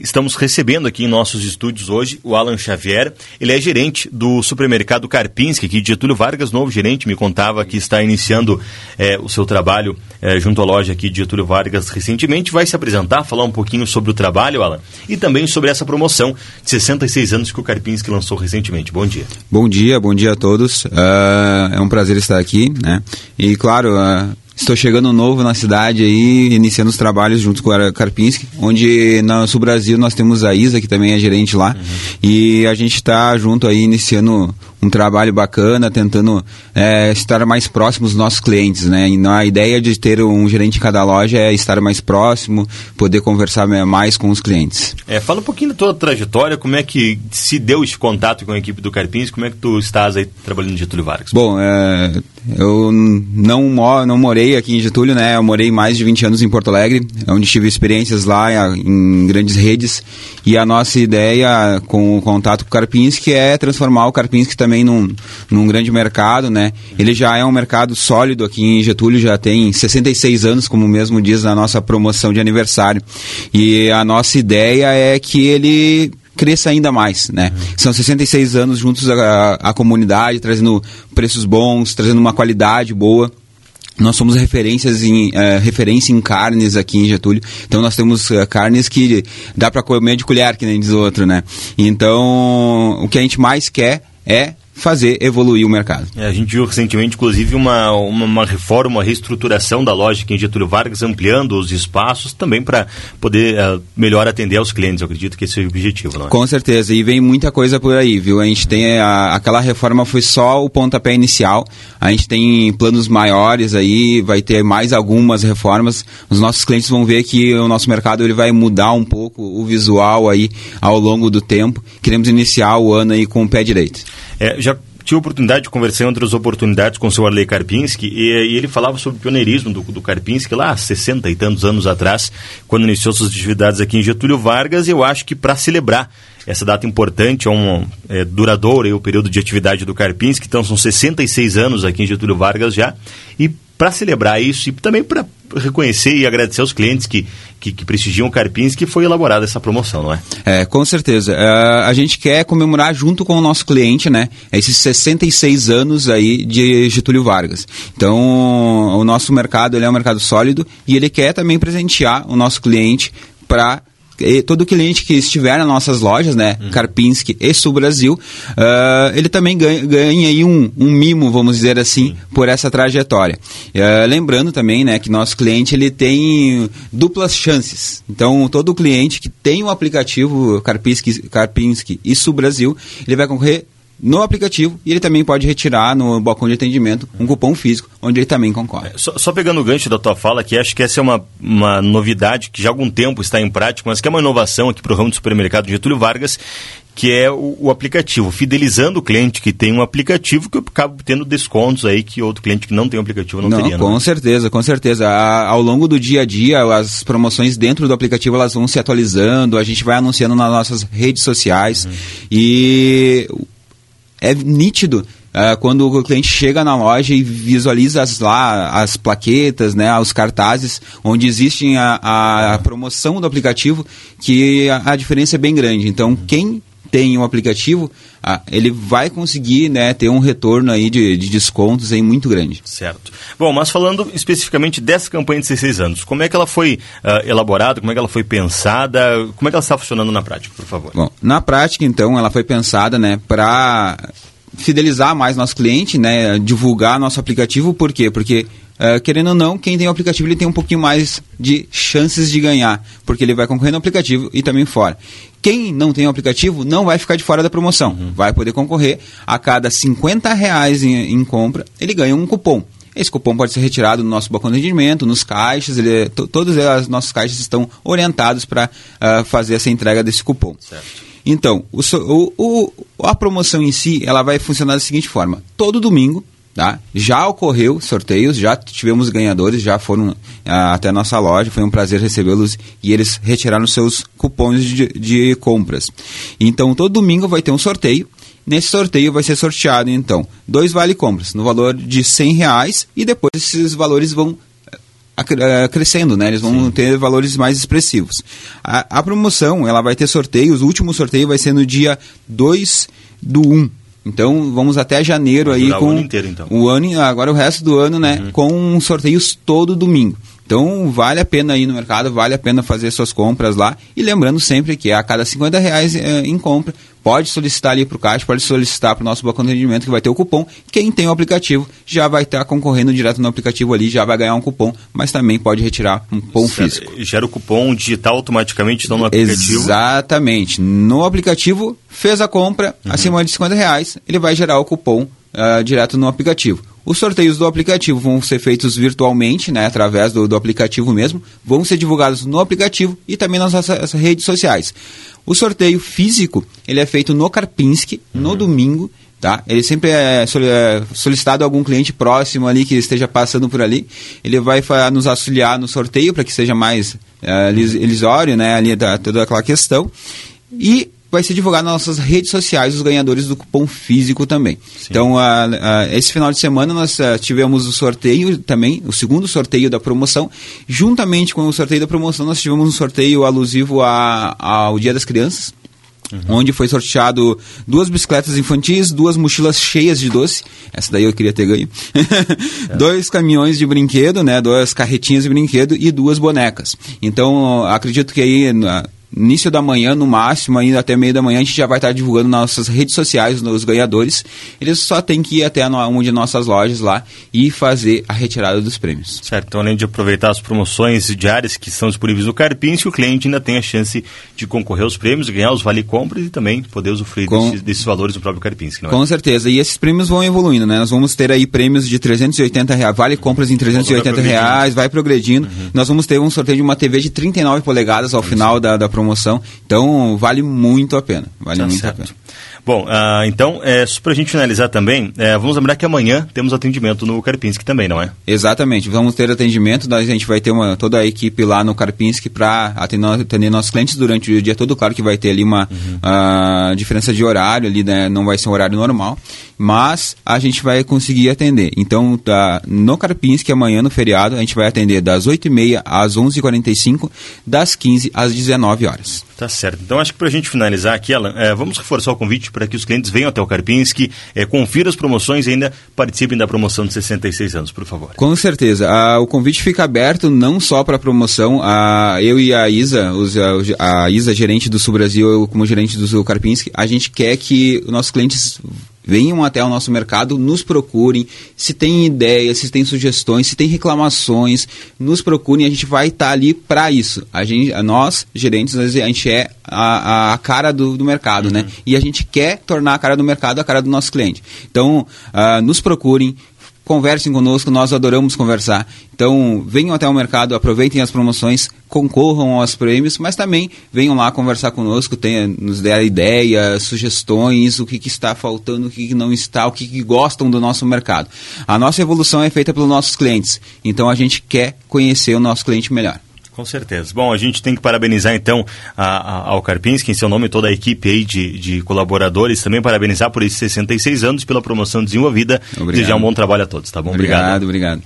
Estamos recebendo aqui em nossos estúdios hoje o Alan Xavier. Ele é gerente do supermercado Karpinski, aqui de Getúlio Vargas, novo gerente, me contava que está iniciando é, o seu trabalho é, junto à loja aqui de Getúlio Vargas recentemente. Vai se apresentar, falar um pouquinho sobre o trabalho, Alan, e também sobre essa promoção de 66 anos que o Karpinski lançou recentemente. Bom dia. Bom dia, bom dia a todos. Uh, é um prazer estar aqui, né? E claro, uh, Estou chegando novo na cidade aí, iniciando os trabalhos junto com a Karpinski, onde no Sul Brasil nós temos a Isa, que também é gerente lá, uhum. e a gente está junto aí iniciando um trabalho bacana, tentando é, estar mais próximo dos nossos clientes, né? E a ideia de ter um gerente em cada loja é estar mais próximo, poder conversar mais com os clientes. É, fala um pouquinho da tua trajetória, como é que se deu esse contato com a equipe do Carpins, como é que tu estás aí trabalhando em Getúlio Vargas? Bom, é, eu não, não morei aqui em Getúlio, né? Eu morei mais de 20 anos em Porto Alegre, onde tive experiências lá em grandes redes, e a nossa ideia com o contato com o Karpinski é transformar o Karpinski também também num, num grande mercado, né? Ele já é um mercado sólido aqui em Getúlio, já tem 66 anos, como mesmo diz na nossa promoção de aniversário. E a nossa ideia é que ele cresça ainda mais, né? Uhum. São 66 anos juntos à, comunidade, trazendo preços bons, trazendo uma qualidade boa. Nós somos referências em, uh, referência em carnes aqui em Getúlio. Então nós temos uh, carnes que dá para comer de colher, que nem diz outro, né? Então o que a gente mais quer é fazer evoluir o mercado. É, a gente viu recentemente, inclusive, uma, uma, uma, reforma, uma reestruturação da loja aqui em Getúlio Vargas, ampliando os espaços também para poder uh, melhor atender aos clientes. Eu acredito que esse é o objetivo, não é? Com certeza, e vem muita coisa por aí, viu? A gente tem a, aquela reforma foi só o pontapé inicial. A gente tem planos maiores aí, vai ter mais algumas reformas. Os nossos clientes vão ver que o nosso mercado ele vai mudar um pouco o visual aí ao longo do tempo. Queremos iniciar o ano aí com o pé direito. É, já tive a oportunidade de conversar em outras oportunidades com o seu Arley Karpinski e, e, ele falava sobre o pioneirismo do, do Karpinski lá há 60 e tantos anos atrás, quando iniciou suas atividades aqui em Getúlio Vargas. E eu acho que para celebrar essa data importante, é um é, duradouro o período de atividade do Karpinski, então são 66 anos aqui em Getúlio Vargas já. E para celebrar isso e também para reconhecer e agradecer aos clientes que, que, que prestigiam o Carpins que foi elaborada essa promoção, não é? É, com certeza. Uh, a gente quer comemorar junto com o nosso cliente, né? Esses 66 anos aí de Getúlio Vargas. Então, o nosso mercado ele é um mercado sólido e ele quer também presentear o nosso cliente para todo cliente que estiver nas nossas lojas, né, uhum. Karpinski e Sul Brasil, uh, ele também ganha, ganha aí um, um, mimo, vamos dizer assim, por essa trajetória. Uh, lembrando também, né, que nosso cliente ele tem duplas chances. Então, todo cliente que tem o aplicativo Karpinski, Karpinski e Sul Brasil, ele vai concorrer no aplicativo e ele também pode retirar no balcão de atendimento um cupom físico, onde ele também concorre. Só, só, pegando o gancho da tua fala, que acho que essa é uma, uma novidade que já há algum tempo está em prática, mas que é uma inovação aqui para o ramo do supermercado Getúlio Vargas, que é o, o, aplicativo, fidelizando o cliente que tem um aplicativo que acaba tendo descontos aí que outro cliente que não tem um aplicativo não, não teria. Com não. certeza, com certeza. A, ao longo do dia a dia, as promoções dentro do aplicativo elas vão se atualizando, a gente vai anunciando nas nossas redes sociais uhum. e é nítido uh, quando o cliente chega na loja e visualiza as, lá as plaquetas, né, os cartazes, onde existe a, a promoção do aplicativo, que a, a, diferença é bem grande. Então, quem tem um aplicativo, ah, ele vai conseguir né, ter um retorno aí de, de, descontos aí muito grande. Certo. Bom, mas falando especificamente dessa campanha de 16 anos, como é que ela foi uh, elaborada, como é que ela foi pensada, como é que ela está funcionando na prática, por favor? Bom, na prática, então, ela foi pensada né, para fidelizar mais nosso cliente, né, divulgar nosso aplicativo, por quê? Porque Uh, querendo ou não, quem tem o aplicativo ele tem um pouquinho mais de chances de ganhar, porque ele vai concorrer no aplicativo e também fora. Quem não tem o aplicativo não vai ficar de fora da promoção, uhum. vai poder concorrer. A cada 50 reais em, em, compra, ele ganha um cupom. Esse cupom pode ser retirado no nosso balcão de atendimento, nos caixas, ele, todas as nossas caixas estão orientados para uh, fazer essa entrega desse cupom. Certo. Então, o, o, o, a promoção em si, ela vai funcionar da seguinte forma. Todo domingo, Tá? Já ocorreu sorteios, já tivemos ganhadores, já foram ah, até a nossa loja, foi um prazer recebê-los e eles retiraram seus cupons de, de, compras. Então, todo domingo vai ter um sorteio. Nesse sorteio vai ser sorteado, então, dois vale compras no valor de 100 reais e depois esses valores vão crescendo, né? Eles vão Sim. ter valores mais expressivos. A, a, promoção, ela vai ter sorteios, o último sorteio vai ser no dia 2 do 1. Então vamos até janeiro aí com o ano inteiro, então. o ano agora o resto do ano, né, uhum. com sorteios todo domingo. Então vale a pena ir no mercado, vale a pena fazer suas compras lá. E lembrando sempre que a cada 50 reais é, em compra, pode solicitar ali para o caixa, pode solicitar para o nosso balcão de atendimento que vai ter o cupom. Quem tem o aplicativo já vai estar concorrendo direto no aplicativo ali, já vai ganhar um cupom, mas também pode retirar um cupom físico. Gera o cupom digital automaticamente então no aplicativo? Exatamente. No aplicativo, fez a compra uhum. acima de 50 reais, ele vai gerar o cupom uh, direto no aplicativo. Os sorteios do aplicativo vão ser feitos virtualmente, né, através do, do aplicativo mesmo, vão ser divulgados no aplicativo e também nas nossas redes sociais. O sorteio físico, ele é feito no Karpinski, uhum. no domingo, tá? Ele sempre é, é solicitado a algum cliente próximo ali que esteja passando por ali. Ele vai nos auxiliar no sorteio para que seja mais é, ilisório, né? Ali da, toda aquela questão. E vai ser divulgado nas nossas redes sociais os ganhadores do cupom físico também. Sim. Então, uh, uh, esse final de semana nós uh, tivemos o sorteio também, o segundo sorteio da promoção. Juntamente com o sorteio da promoção, nós tivemos um sorteio alusivo a, ao Dia das Crianças. Uhum. Onde foi sorteado duas bicicletas infantis, duas mochilas cheias de doce. Essa daí eu queria ter ganho. é. Dois caminhões de brinquedo, né? Duas carretinhas de brinquedo e duas bonecas. Então, acredito que aí início da manhã, no máximo, ainda até meio da manhã, a gente já vai estar divulgando nas nossas redes sociais os ganhadores. Eles só têm que ir até uma de nossas lojas lá e fazer a retirada dos prêmios. Certo, então além de aproveitar as promoções diárias que estão disponíveis no Carpinski, o cliente ainda tem a chance de concorrer aos prêmios, ganhar os vale-compras e também poder usufruir Com... desses, desses, valores do próprio Carpinski. É? Com certeza, e esses prêmios vão evoluindo, né? Nós vamos ter aí prêmios de 380 reais, vale-compras em 380 reais, vai progredindo. Uhum. Nós vamos ter um sorteio de uma TV de 39 polegadas ao final da, da promoção. Então, vale muito a pena. Vale tá muito certo. a pena. Bom, uh, então, é, para a gente finalizar também, é, vamos lembrar que amanhã temos atendimento no Karpinski também, não é? Exatamente, vamos ter atendimento, a gente vai ter uma, toda a equipe lá no Karpinski para atender, atender, nossos clientes durante o dia todo. Claro que vai ter ali uma uhum. uh, diferença de horário, ali, né, não vai ser um horário normal, mas a gente vai conseguir atender. Então, tá, no Karpinski, amanhã no feriado, a gente vai atender das 8h30 às 11h45, das 15 às 19 horas. Tá certo. Então, acho que para a gente finalizar aqui, Alan, é, vamos reforçar o convite para que os clientes venham até o Karpinski, é, confiram as promoções e ainda participem da promoção de 66 anos, por favor. Com certeza. Ah, o convite fica aberto não só para a promoção. Ah, eu e a Isa, os, a, a Isa, gerente do Sul Brasil, eu como gerente do Karpinski, a gente quer que os nossos clientes venham até o nosso mercado, nos procurem, se tem ideias, se tem sugestões, se tem reclamações, nos procurem, a gente vai estar tá ali para isso. A gente, nós, gerentes, a gente é a, a cara do, do mercado, né? uhum. né? E a gente quer tornar a cara do mercado a cara do nosso cliente. Então, uh, nos procurem, conversem conosco, nós adoramos conversar. Então, venham até o mercado, aproveitem as promoções, concorram aos prêmios, mas também venham lá conversar conosco, tenha, nos der ideias, sugestões, o que, que está faltando, o que, que não está, o que, que gostam do nosso mercado. A nossa evolução é feita pelos nossos clientes, então a gente quer conhecer o nosso cliente melhor. Com certeza. Bom, a gente tem que parabenizar então a, a, ao Karpinski, em seu nome, toda a equipe aí de, de colaboradores, também parabenizar por esses 66 anos pela promoção desenvolvida. Obrigado. Desejar um bom trabalho a todos, tá bom? Obrigado, obrigado. obrigado.